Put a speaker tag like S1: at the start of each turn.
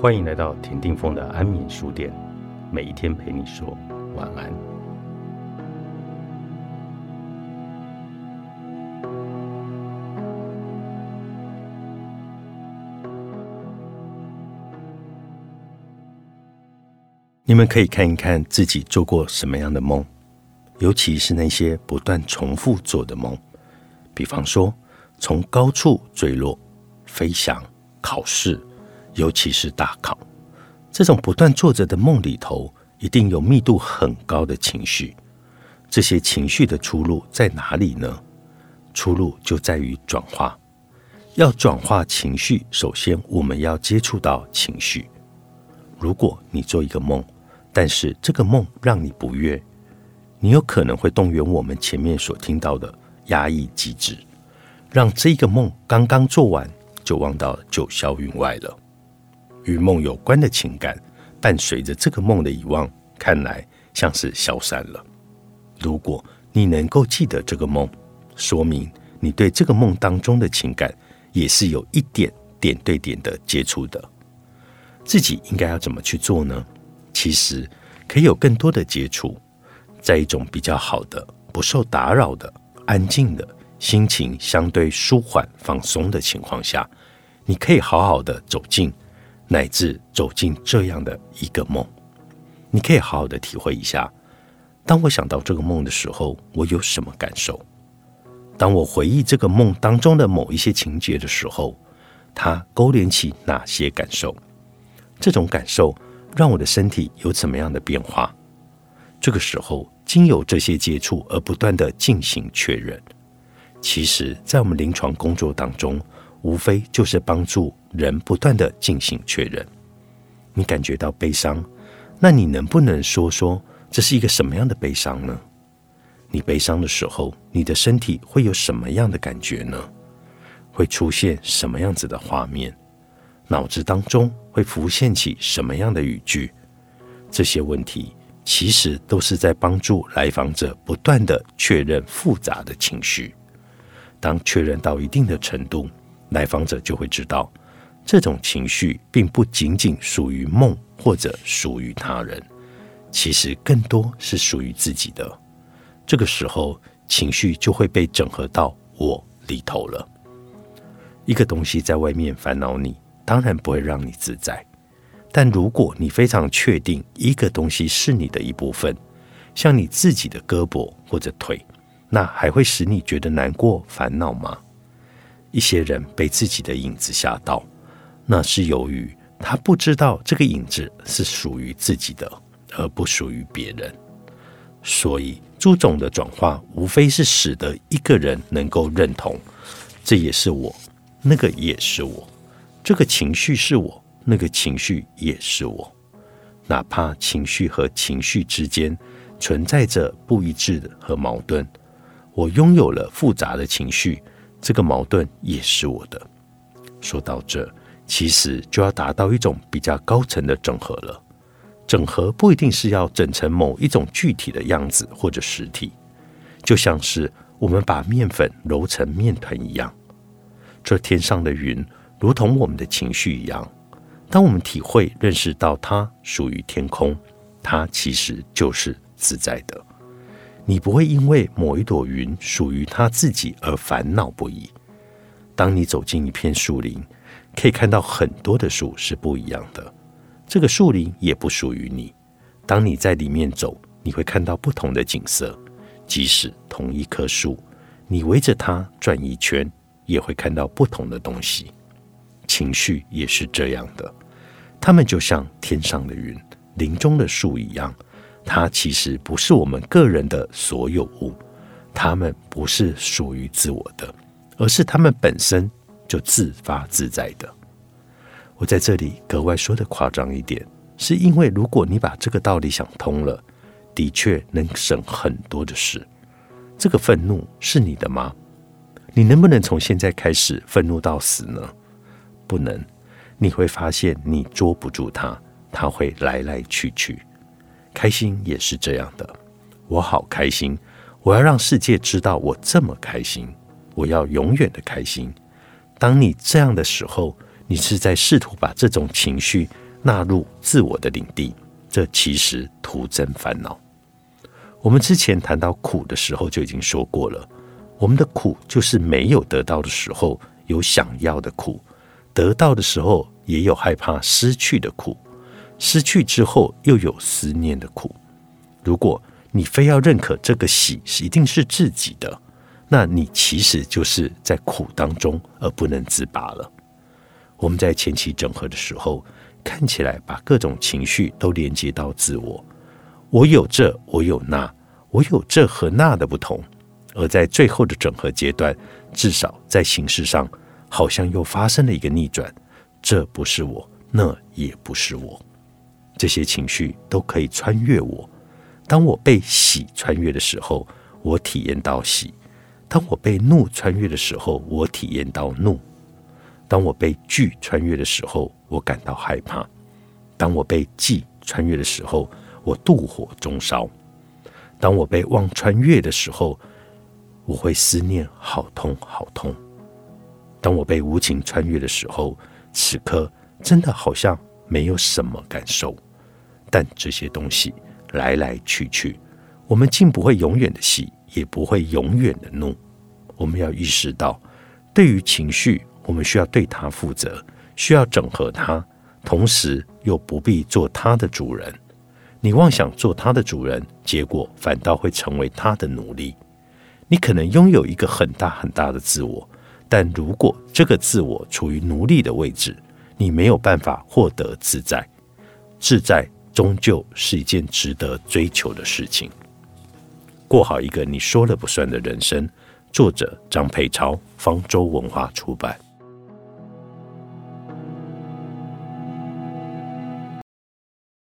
S1: 欢迎来到田定峰的安眠书店，每一天陪你说晚安。你们可以看一看自己做过什么样的梦，尤其是那些不断重复做的梦，比方说从高处坠落、飞翔、考试。尤其是大考，这种不断做着的梦里头，一定有密度很高的情绪。这些情绪的出路在哪里呢？出路就在于转化。要转化情绪，首先我们要接触到情绪。如果你做一个梦，但是这个梦让你不悦，你有可能会动员我们前面所听到的压抑机制，让这个梦刚刚做完就忘到九霄云外了。与梦有关的情感，伴随着这个梦的遗忘，看来像是消散了。如果你能够记得这个梦，说明你对这个梦当中的情感也是有一点点对点的接触的。自己应该要怎么去做呢？其实可以有更多的接触，在一种比较好的、不受打扰的、安静的心情相对舒缓放松的情况下，你可以好好的走进。乃至走进这样的一个梦，你可以好好的体会一下。当我想到这个梦的时候，我有什么感受？当我回忆这个梦当中的某一些情节的时候，它勾连起哪些感受？这种感受让我的身体有怎么样的变化？这个时候，经由这些接触而不断的进行确认。其实，在我们临床工作当中，无非就是帮助。人不断的进行确认，你感觉到悲伤，那你能不能说说这是一个什么样的悲伤呢？你悲伤的时候，你的身体会有什么样的感觉呢？会出现什么样子的画面？脑子当中会浮现起什么样的语句？这些问题其实都是在帮助来访者不断的确认复杂的情绪。当确认到一定的程度，来访者就会知道。这种情绪并不仅仅属于梦或者属于他人，其实更多是属于自己的。这个时候，情绪就会被整合到我里头了。一个东西在外面烦恼你，当然不会让你自在。但如果你非常确定一个东西是你的一部分，像你自己的胳膊或者腿，那还会使你觉得难过、烦恼吗？一些人被自己的影子吓到。那是由于他不知道这个影子是属于自己的，而不属于别人。所以，诸种的转化无非是使得一个人能够认同，这也是我，那个也是我，这个情绪是我，那个情绪也是我。哪怕情绪和情绪之间存在着不一致的和矛盾，我拥有了复杂的情绪，这个矛盾也是我的。说到这。其实就要达到一种比较高层的整合了。整合不一定是要整成某一种具体的样子或者实体，就像是我们把面粉揉成面团一样。这天上的云，如同我们的情绪一样。当我们体会认识到它属于天空，它其实就是自在的。你不会因为某一朵云属于它自己而烦恼不已。当你走进一片树林。可以看到很多的树是不一样的，这个树林也不属于你。当你在里面走，你会看到不同的景色。即使同一棵树，你围着它转一圈，也会看到不同的东西。情绪也是这样的，它们就像天上的云、林中的树一样，它其实不是我们个人的所有物，它们不是属于自我的，而是它们本身。就自发自在的。我在这里格外说的夸张一点，是因为如果你把这个道理想通了，的确能省很多的事。这个愤怒是你的吗？你能不能从现在开始愤怒到死呢？不能。你会发现你捉不住它，它会来来去去。开心也是这样的。我好开心，我要让世界知道我这么开心，我要永远的开心。当你这样的时候，你是在试图把这种情绪纳入自我的领地，这其实徒增烦恼。我们之前谈到苦的时候就已经说过了，我们的苦就是没有得到的时候有想要的苦，得到的时候也有害怕失去的苦，失去之后又有思念的苦。如果你非要认可这个喜是一定是自己的，那你其实就是在苦当中而不能自拔了。我们在前期整合的时候，看起来把各种情绪都连接到自我，我有这，我有那，我有这和那的不同。而在最后的整合阶段，至少在形式上，好像又发生了一个逆转，这不是我，那也不是我，这些情绪都可以穿越我。当我被喜穿越的时候，我体验到喜；当我被怒穿越的时候，我体验到怒；当我被惧穿越的时候，我感到害怕；当我被忌穿越的时候，我妒火中烧；当我被忘穿越的时候，我会思念好痛好痛；当我被无情穿越的时候，此刻真的好像没有什么感受，但这些东西。来来去去，我们竟不会永远的喜，也不会永远的怒。我们要意识到，对于情绪，我们需要对它负责，需要整合它，同时又不必做它的主人。你妄想做它的主人，结果反倒会成为它的奴隶。你可能拥有一个很大很大的自我，但如果这个自我处于奴隶的位置，你没有办法获得自在。自在。终究是一件值得追求的事情。过好一个你说了不算的人生。作者：张培超，方舟文化出版。